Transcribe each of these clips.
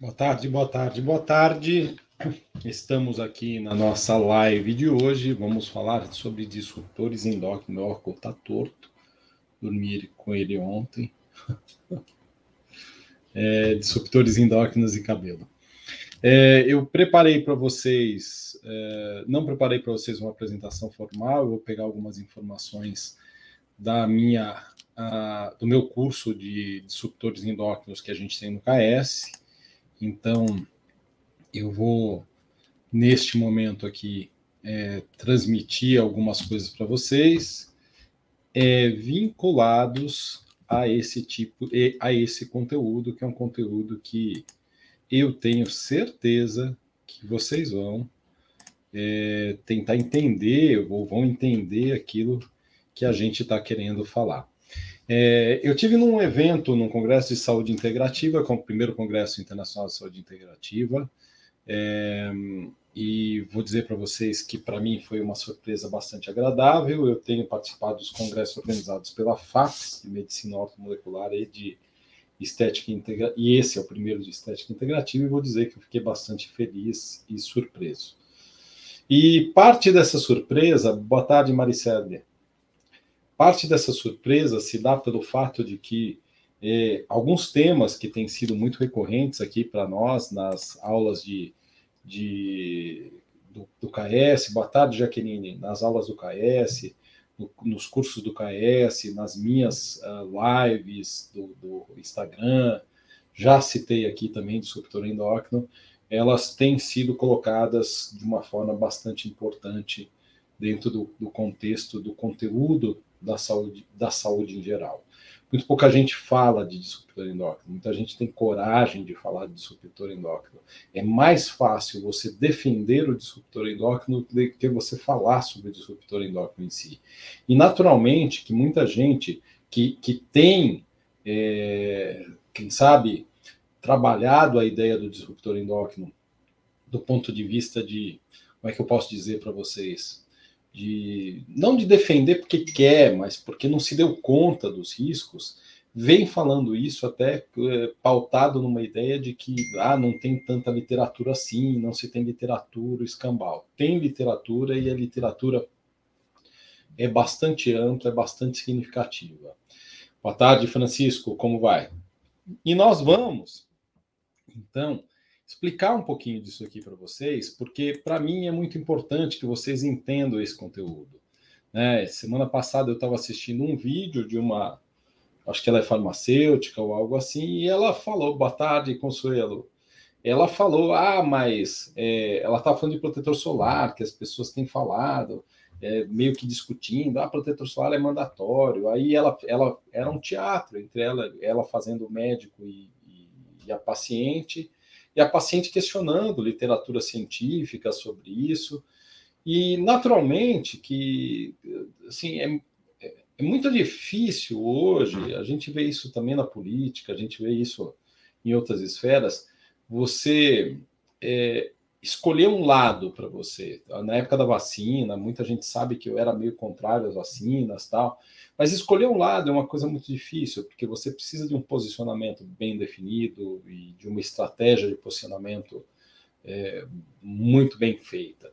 Boa tarde, boa tarde, boa tarde. Estamos aqui na nossa live de hoje. Vamos falar sobre disruptores endócrinos. Meu óculos está torto. Dormi com ele ontem. É, disruptores endócrinos e cabelo. É, eu preparei para vocês, é, não preparei para vocês uma apresentação formal, eu vou pegar algumas informações da minha, a, do meu curso de disruptores endócrinos que a gente tem no KS então, eu vou, neste momento aqui, é, transmitir algumas coisas para vocês é, vinculados a esse tipo, a esse conteúdo, que é um conteúdo que eu tenho certeza que vocês vão é, tentar entender ou vão entender aquilo que a gente está querendo falar. É, eu tive num evento, num congresso de saúde integrativa, com o primeiro congresso internacional de saúde integrativa, é, e vou dizer para vocês que para mim foi uma surpresa bastante agradável. Eu tenho participado dos congressos organizados pela FACS, de Medicina Ortomolecular e de Estética Integrativa, e esse é o primeiro de Estética Integrativa, e vou dizer que eu fiquei bastante feliz e surpreso. E parte dessa surpresa, boa tarde, Maricele, Parte dessa surpresa se dá pelo fato de que é, alguns temas que têm sido muito recorrentes aqui para nós nas aulas de, de do, do, KS, boa tarde, Jaqueline, nas aulas do KS, no, nos cursos do KS, nas minhas uh, lives do, do, Instagram, já citei aqui também do disruptor endócrino, elas têm sido colocadas de uma forma bastante importante dentro do, do contexto do conteúdo da saúde, da saúde em geral. Muito pouca gente fala de disruptor endócrino, muita gente tem coragem de falar de disruptor endócrino. É mais fácil você defender o disruptor endócrino do que você falar sobre o disruptor endócrino em si. E naturalmente que muita gente que, que tem, é, quem sabe, trabalhado a ideia do disruptor endócrino do ponto de vista de, como é que eu posso dizer para vocês? De não de defender porque quer, mas porque não se deu conta dos riscos, vem falando isso até é, pautado numa ideia de que ah, não tem tanta literatura assim, não se tem literatura escambau. Tem literatura e a literatura é bastante ampla, é bastante significativa. Boa tarde, Francisco, como vai? E nós vamos, então, explicar um pouquinho disso aqui para vocês, porque para mim é muito importante que vocês entendam esse conteúdo. Né? Semana passada eu estava assistindo um vídeo de uma, acho que ela é farmacêutica ou algo assim, e ela falou, boa tarde, Consuelo. Ela falou, ah, mas é, ela estava falando de protetor solar, que as pessoas têm falado, é, meio que discutindo, ah, protetor solar é mandatório. Aí ela, ela era um teatro entre ela, ela fazendo o médico e, e, e a paciente, e a paciente questionando literatura científica sobre isso. E, naturalmente, que assim, é, é muito difícil hoje, a gente vê isso também na política, a gente vê isso em outras esferas, você é, escolher um lado para você. Na época da vacina, muita gente sabe que eu era meio contrário às vacinas tal. Mas escolher um lado é uma coisa muito difícil, porque você precisa de um posicionamento bem definido e de uma estratégia de posicionamento é, muito bem feita.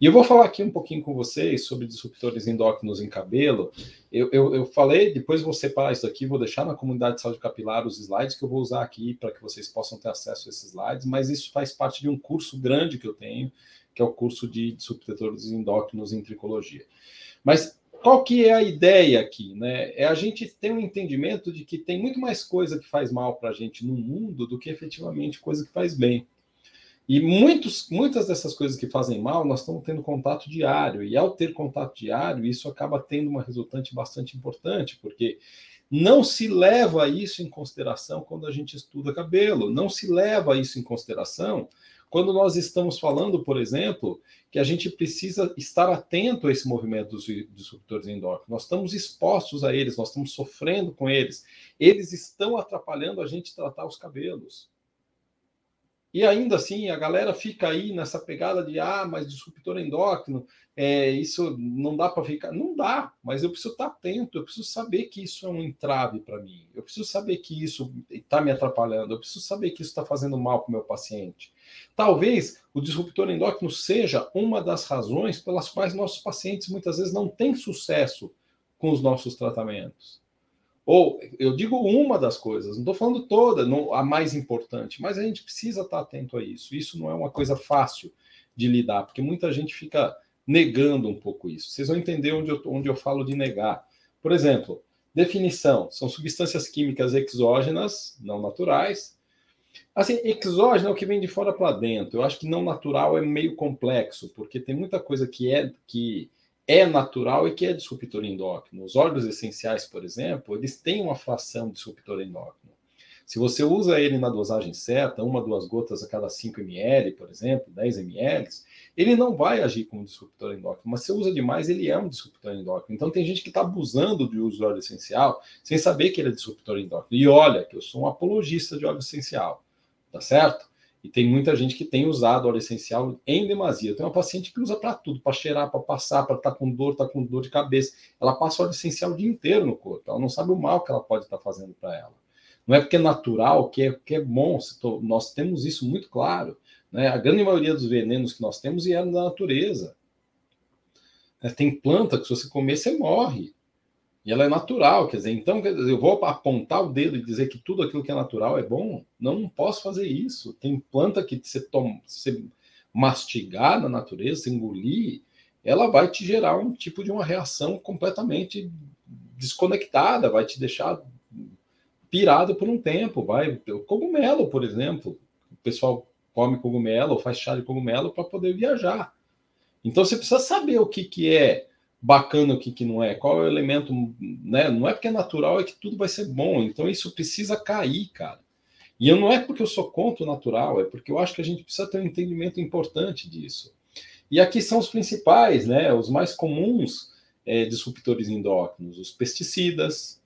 E eu vou falar aqui um pouquinho com vocês sobre disruptores endócrinos em cabelo. Eu, eu, eu falei, depois vou separar isso aqui, vou deixar na comunidade de saúde capilar os slides que eu vou usar aqui para que vocês possam ter acesso a esses slides, mas isso faz parte de um curso grande que eu tenho, que é o curso de disruptores endócrinos em tricologia. Mas qual que é a ideia aqui, né? É a gente ter um entendimento de que tem muito mais coisa que faz mal para a gente no mundo do que efetivamente coisa que faz bem. E muitos, muitas dessas coisas que fazem mal, nós estamos tendo contato diário. E ao ter contato diário, isso acaba tendo uma resultante bastante importante, porque não se leva isso em consideração quando a gente estuda cabelo, não se leva isso em consideração quando nós estamos falando, por exemplo, que a gente precisa estar atento a esse movimento dos disruptores endócrinos, nós estamos expostos a eles, nós estamos sofrendo com eles, eles estão atrapalhando a gente tratar os cabelos. E ainda assim, a galera fica aí nessa pegada de ah, mas disruptor endócrino, é, isso não dá para ficar. Não dá, mas eu preciso estar atento, eu preciso saber que isso é um entrave para mim, eu preciso saber que isso está me atrapalhando, eu preciso saber que isso está fazendo mal para o meu paciente. Talvez o disruptor endócrino seja uma das razões pelas quais nossos pacientes muitas vezes não têm sucesso com os nossos tratamentos. Ou eu digo uma das coisas, não estou falando toda, não, a mais importante, mas a gente precisa estar atento a isso. Isso não é uma coisa fácil de lidar, porque muita gente fica negando um pouco isso. Vocês vão entender onde eu, onde eu falo de negar. Por exemplo, definição: são substâncias químicas exógenas, não naturais. Assim, exógeno é o que vem de fora para dentro. Eu acho que não natural é meio complexo, porque tem muita coisa que é que é natural e que é disruptor endócrino. Os óleos essenciais, por exemplo, eles têm uma fração de disruptor endócrino. Se você usa ele na dosagem certa, uma, duas gotas a cada 5 ml, por exemplo, 10 ml, ele não vai agir como disruptor endócrino, mas se usa demais, ele é um disruptor endócrino. Então tem gente que está abusando de uso de óleo essencial sem saber que ele é disruptor endócrino. E olha, que eu sou um apologista de óleo essencial, tá certo? E tem muita gente que tem usado óleo essencial em demasia. Tem uma paciente que usa para tudo, para cheirar, para passar, para estar tá com dor, tá com dor de cabeça. Ela passa óleo essencial o dia inteiro no corpo. Ela não sabe o mal que ela pode estar tá fazendo para ela. Não é porque é natural que é, que é bom. Nós temos isso muito claro. Né? A grande maioria dos venenos que nós temos vieram da natureza. É, tem planta que se você comer, você morre. E ela é natural, quer dizer, então eu vou apontar o dedo e dizer que tudo aquilo que é natural é bom? Não, posso fazer isso. Tem planta que você, toma, você mastigar na natureza, engolir, ela vai te gerar um tipo de uma reação completamente desconectada, vai te deixar pirado por um tempo. Vai, o cogumelo, por exemplo, o pessoal come cogumelo faz chá de cogumelo para poder viajar. Então você precisa saber o que, que é bacana o que, que não é, qual é o elemento, né? Não é porque é natural, é que tudo vai ser bom. Então isso precisa cair, cara. E eu não é porque eu sou contra o natural, é porque eu acho que a gente precisa ter um entendimento importante disso. E aqui são os principais, né? Os mais comuns é, disruptores endócrinos, os pesticidas,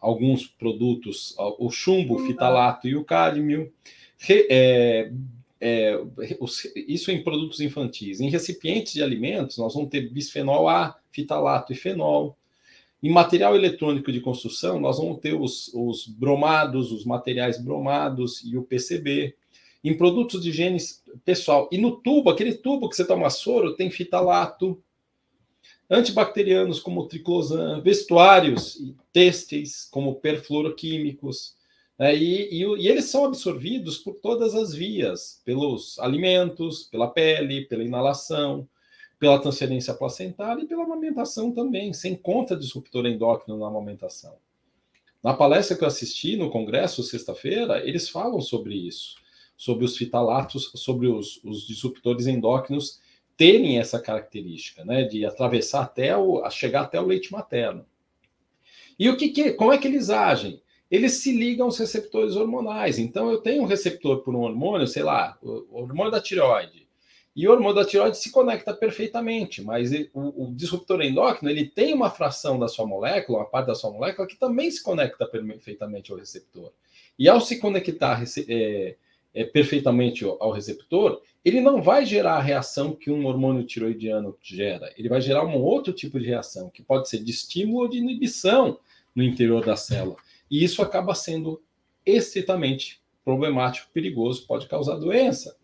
alguns produtos, o chumbo, o fitalato e o cádmio, é, é, isso em produtos infantis. Em recipientes de alimentos, nós vamos ter bisfenol A, fitalato e fenol. Em material eletrônico de construção, nós vamos ter os, os bromados, os materiais bromados e o PCB. Em produtos de higiene pessoal. E no tubo, aquele tubo que você toma soro, tem fitalato. Antibacterianos como triclosan, vestuários e têxteis como perfluoroquímicos é, e, e, e, eles são absorvidos por todas as vias, pelos alimentos, pela pele, pela inalação, pela transferência placentária e pela amamentação também, sem conta disruptor endócrino na amamentação. Na palestra que eu assisti no congresso sexta-feira, eles falam sobre isso, sobre os fitalatos, sobre os, os disruptores endócrinos terem essa característica, né, de atravessar até o, chegar até o leite materno. E o que, que como é que eles agem? Eles se ligam aos receptores hormonais. Então, eu tenho um receptor por um hormônio, sei lá, o hormônio da tireoide. E o hormônio da tireoide se conecta perfeitamente, mas o, o, disruptor endócrino ele tem uma fração da sua molécula, uma parte da sua molécula, que também se conecta perfeitamente ao receptor. E ao se conectar é, é, perfeitamente ao receptor, ele não vai gerar a reação que um hormônio tiroidiano gera. Ele vai gerar um outro tipo de reação, que pode ser de estímulo ou de inibição no interior da célula. E isso acaba sendo estritamente problemático, perigoso, pode causar doença.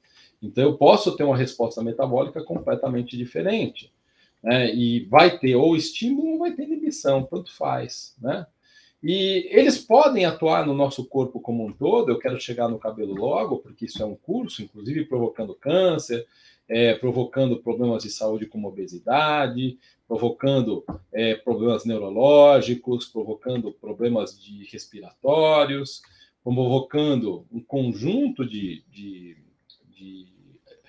Então, eu posso ter uma resposta metabólica completamente diferente. Né? E vai ter ou estímulo ou vai ter inibição, tanto faz. Né? E eles podem atuar no nosso corpo como um todo. Eu quero chegar no cabelo logo, porque isso é um curso, inclusive provocando câncer, é, provocando problemas de saúde como obesidade, provocando é, problemas neurológicos, provocando problemas de respiratórios, provocando um conjunto de, de, de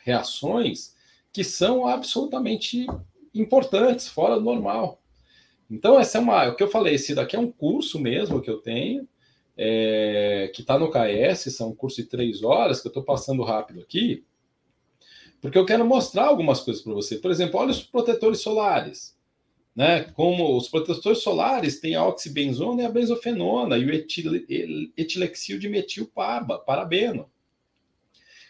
reações que são absolutamente importantes, fora do normal. Então, essa é uma. O que eu falei, esse daqui é um curso mesmo que eu tenho, é, que está no KS, são um curso de três horas, que eu estou passando rápido aqui, porque eu quero mostrar algumas coisas para você. Por exemplo, olha os protetores solares. Né? Como os protetores solares têm a oxibenzona e a benzofenona e o etil, etilexil de metilparabeno.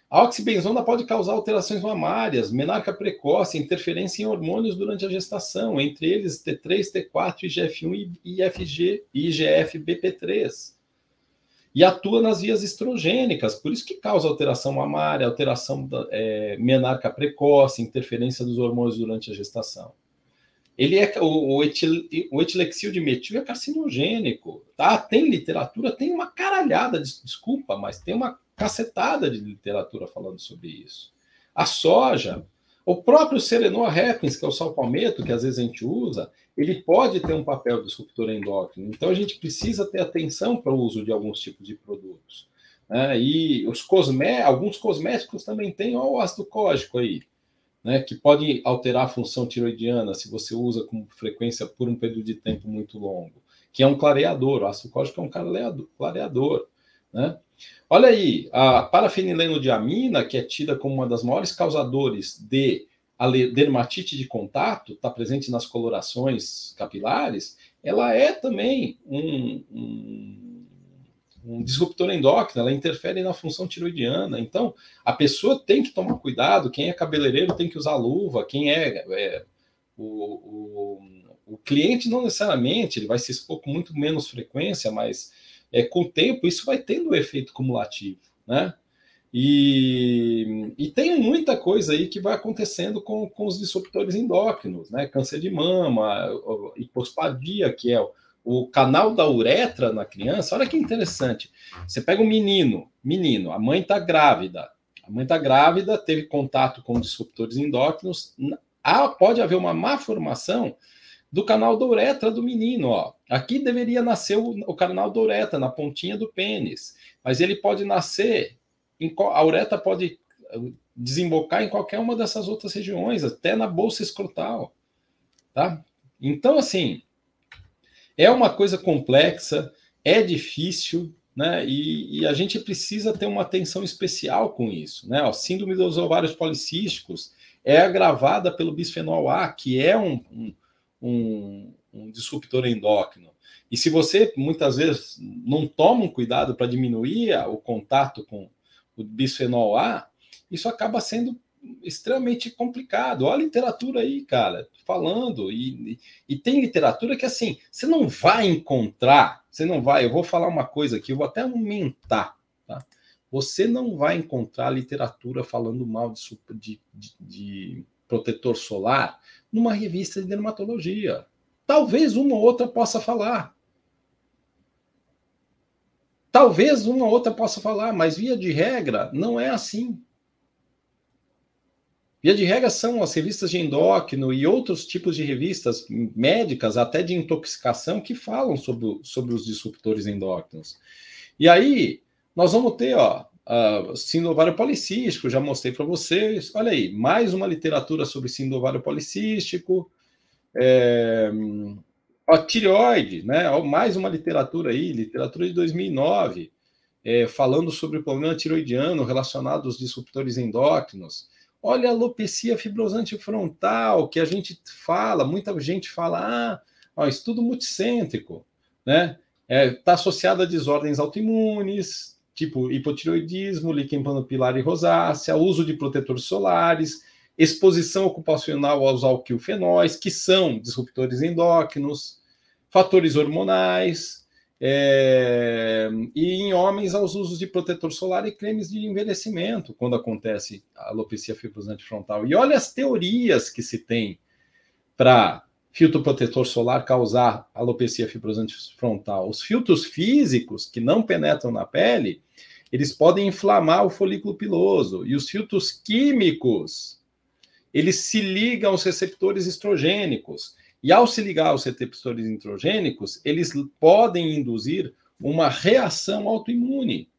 A oxibenzona pode causar alterações mamárias, menarca precoce, interferência em hormônios durante a gestação, entre eles T3, T4, IGF-1 e IFG, IGF-BP3. E atua nas vias estrogênicas, por isso que causa alteração mamária, alteração da, é, menarca precoce, interferência dos hormônios durante a gestação. Ele é o, o, etil, o etilexil de metil é carcinogênico, tá? Tem literatura, tem uma caralhada, de, desculpa, mas tem uma cacetada de literatura falando sobre isso. A soja, o próprio Serenoa que é o sal palmeto, que às vezes a gente usa, ele pode ter um papel disruptor endócrino. Então a gente precisa ter atenção para o uso de alguns tipos de produtos. Né? E os cosmé, alguns cosméticos também têm ó, o ácido cógico aí né, que pode alterar a função tiroidiana se você usa com frequência por um período de tempo muito longo, que é um clareador, o ácido cólico é um clareador, né? Olha aí, a parafenilenodiamina, que é tida como uma das maiores causadores de dermatite de contato, está presente nas colorações capilares, ela é também um, um um disruptor endócrino, ela interfere na função tiroidiana. Então, a pessoa tem que tomar cuidado. Quem é cabeleireiro tem que usar luva. Quem é, é o, o, o, cliente, não necessariamente, ele vai se expor com muito menos frequência, mas é, com o tempo isso vai tendo um efeito cumulativo, né? E, e tem muita coisa aí que vai acontecendo com, com os disruptores endócrinos, né? Câncer de mama, hipospadia, que é o o canal da uretra na criança, olha que interessante. Você pega um menino, menino, a mãe está grávida, a mãe está grávida, teve contato com disruptores endócrinos, há, pode haver uma má formação do canal da uretra do menino, ó. Aqui deveria nascer o, o canal da uretra, na pontinha do pênis, mas ele pode nascer, em, a uretra pode uh, desembocar em qualquer uma dessas outras regiões, até na bolsa escrotal, tá? Então, assim, é uma coisa complexa, é difícil, né? E, e, a gente precisa ter uma atenção especial com isso, né? A síndrome dos ovários policísticos é agravada pelo bisfenol A, que é um, um, um, um disruptor endócrino. E se você muitas vezes não toma um cuidado para diminuir o contato com o bisfenol A, isso acaba sendo extremamente complicado. Olha a literatura aí, cara, falando. E, e, tem literatura que, assim, você não vai encontrar, você não vai. Eu vou falar uma coisa aqui, eu vou até aumentar, tá? Você não vai encontrar literatura falando mal de, de, de, de protetor solar numa revista de dermatologia. Talvez uma ou outra possa falar. Talvez uma ou outra possa falar, mas via de regra, não é assim. Via de regra são as revistas de endócrino e outros tipos de revistas médicas, até de intoxicação, que falam sobre, sobre os disruptores endócrinos. E aí, nós vamos ter, ó, uh, síndrome ovário policístico, já mostrei para vocês. Olha aí, mais uma literatura sobre síndrome ovário policístico. É, a tireoide, né? Mais uma literatura aí, literatura de 2009, é, falando sobre o problema tiroidiano relacionado aos disruptores endócrinos. Olha a alopecia fibrosante frontal, que a gente fala, muita gente fala, ah, ó, estudo multicêntrico, né? Está é, tá associado a desordens autoimunes, tipo hipotiroidismo, líquen panopilar e rosácea, uso de protetores solares, exposição ocupacional aos alquilfenóis, que são disruptores endócrinos, fatores hormonais, é, e em homens, aos usos de protetor solar e cremes de envelhecimento, quando acontece a alopecia fibrosante frontal. E olha as teorias que se tem para filtro protetor solar causar alopecia fibrosante frontal. Os filtros físicos, que não penetram na pele, eles podem inflamar o folículo piloso. E os filtros químicos, eles se ligam aos receptores estrogênicos. E ao se ligar aos receptores introgênicos, eles podem induzir uma reação autoimune.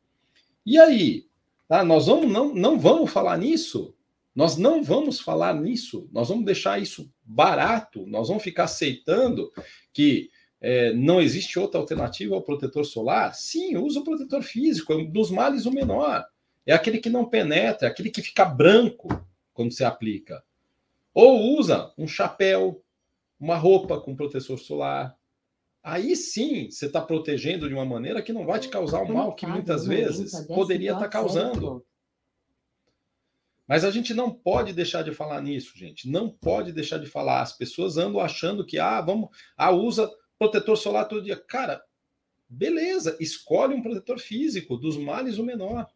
E aí? Tá? Nós vamos, não, não vamos falar nisso? Nós não vamos falar nisso, nós vamos deixar isso barato, nós vamos ficar aceitando que é, não existe outra alternativa ao protetor solar? Sim, usa o protetor físico, é um dos males o menor. É aquele que não penetra, é aquele que fica branco quando você aplica. Ou usa um chapéu, uma roupa com protetor solar. Aí sim você está protegendo de uma maneira que não vai te causar o mal que muitas vezes poderia estar tá causando. Mas a gente não pode deixar de falar nisso, gente. Não pode deixar de falar. As pessoas andam achando que, ah, vamos, ah, usa protetor solar todo dia. Cara, beleza, escolhe um protetor físico, dos males o menor.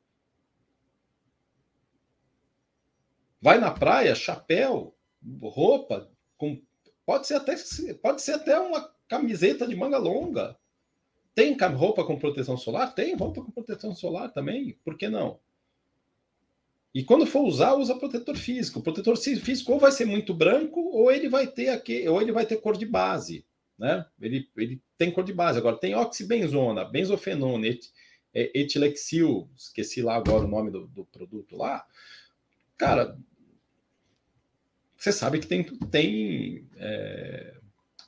Vai na praia, chapéu, roupa, com, pode ser até pode ser até uma camiseta de manga longa. Tem roupa com proteção solar? Tem roupa com proteção solar também. Por que não? E quando for usar, usa protetor físico. O protetor físico ou vai ser muito branco, ou ele vai ter aqui, ou ele vai ter cor de base, né? Ele, ele tem cor de base. Agora tem oxibenzona, benzofenona, et, é, etilexil, esqueci lá agora o nome do, do produto lá. Cara, você sabe que tem, tem é,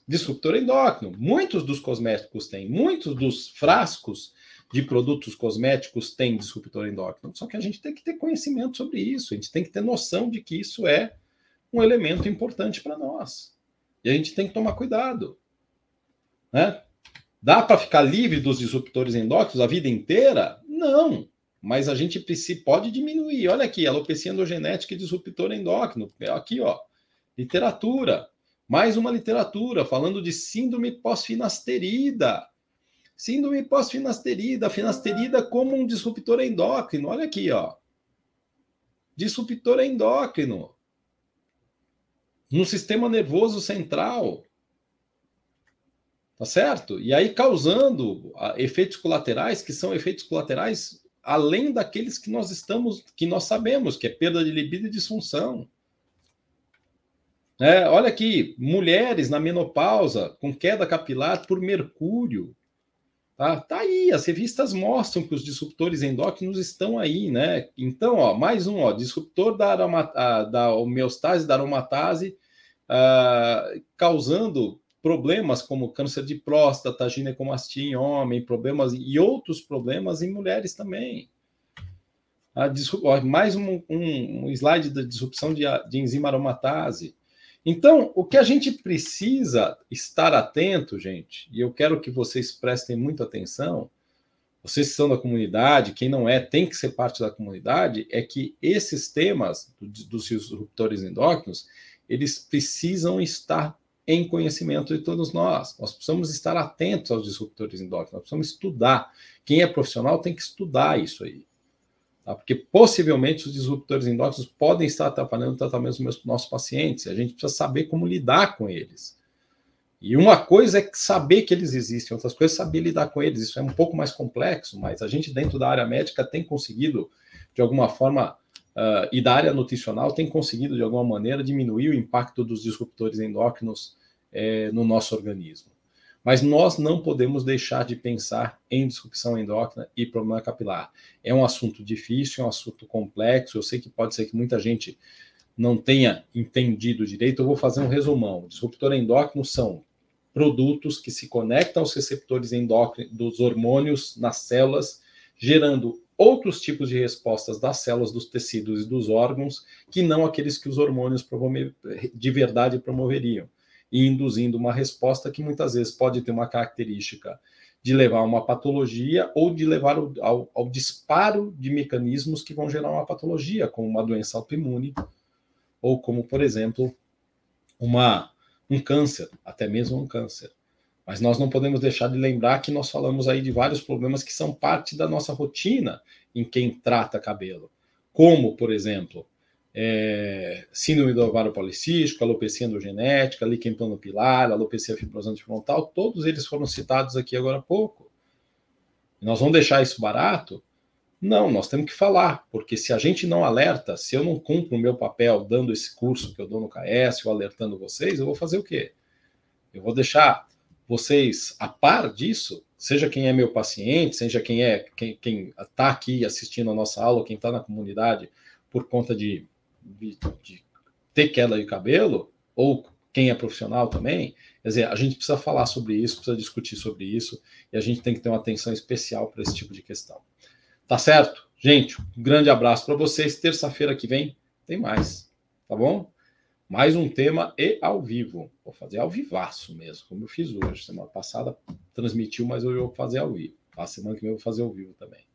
disruptor endócrino. Muitos dos cosméticos têm, muitos dos frascos de produtos cosméticos têm disruptor endócrino. Só que a gente tem que ter conhecimento sobre isso, a gente tem que ter noção de que isso é um elemento importante para nós. E a gente tem que tomar cuidado. Né? Dá para ficar livre dos disruptores endócrinos a vida inteira? Não. Mas a gente pode diminuir. Olha aqui, alopecia endogenética e disruptor endócrino. Aqui, ó. Literatura. Mais uma literatura falando de síndrome pós-finasterida. Síndrome pós-finasterida, finasterida como um disruptor endócrino. Olha aqui, ó. Disruptor endócrino. No sistema nervoso central. Tá certo? E aí causando ah, efeitos colaterais que são efeitos colaterais além daqueles que nós estamos, que nós sabemos, que é perda de libido e disfunção. É, olha aqui, mulheres na menopausa com queda capilar por mercúrio. Tá? tá aí, as revistas mostram que os disruptores endócrinos estão aí, né? Então, ó, mais um, ó, disruptor da, aroma, da homeostase, da aromatase, uh, causando problemas como câncer de próstata, ginecomastia em homem, problemas e outros problemas em mulheres também. ó, mais um, um, um, slide da disrupção de, de enzima aromatase. Então, o que a gente precisa estar atento, gente, e eu quero que vocês prestem muita atenção, vocês que são da comunidade, quem não é, tem que ser parte da comunidade, é que esses temas dos disruptores endócrinos, eles precisam estar em conhecimento de todos nós. Nós precisamos estar atentos aos disruptores endócrinos, nós precisamos estudar. Quem é profissional tem que estudar isso aí. Tá? Porque possivelmente os disruptores endócrinos podem estar atrapalhando o tratamento dos nossos pacientes. A gente precisa saber como lidar com eles. E uma coisa é saber que eles existem, outras coisas é saber lidar com eles. Isso é um pouco mais complexo, mas a gente, dentro da área médica, tem conseguido, de alguma forma, uh, e da área nutricional, tem conseguido, de alguma maneira, diminuir o impacto dos disruptores endócrinos eh, no nosso organismo. Mas nós não podemos deixar de pensar em disrupção endócrina e problema capilar. É um assunto difícil, é um assunto complexo. Eu sei que pode ser que muita gente não tenha entendido direito. Eu vou fazer um resumão. Disruptor endócrino são produtos que se conectam aos receptores endócrinos dos hormônios nas células, gerando outros tipos de respostas das células, dos tecidos e dos órgãos, que não aqueles que os hormônios de verdade promoveriam e induzindo uma resposta que muitas vezes pode ter uma característica de levar a uma patologia ou de levar ao, ao, disparo de mecanismos que vão gerar uma patologia, como uma doença autoimune, ou como, por exemplo, uma, um câncer, até mesmo um câncer. Mas nós não podemos deixar de lembrar que nós falamos aí de vários problemas que são parte da nossa rotina em quem trata cabelo, como, por exemplo, é, síndrome do ovário policístico, alopecia endogenética, líquen planopilar, alopecia fibrosante frontal, todos eles foram citados aqui agora há pouco. Nós vamos deixar isso barato? Não, nós temos que falar, porque se a gente não alerta, se eu não cumpro o meu papel dando esse curso que eu dou no KS ou alertando vocês, eu vou fazer o quê? Eu vou deixar vocês a par disso, seja quem é meu paciente, seja quem é quem está aqui assistindo a nossa aula, quem está na comunidade por conta de de, ter queda de cabelo, ou quem é profissional também, quer dizer, a gente precisa falar sobre isso, precisa discutir sobre isso, e a gente tem que ter uma atenção especial para esse tipo de questão. Tá certo? Gente, um grande abraço para vocês. Terça-feira que vem tem mais, tá bom? Mais um tema e ao vivo. Vou fazer ao vivaço mesmo, como eu fiz hoje. Semana passada transmitiu, mas hoje eu vou fazer ao vivo. A semana que vem eu vou fazer ao vivo também.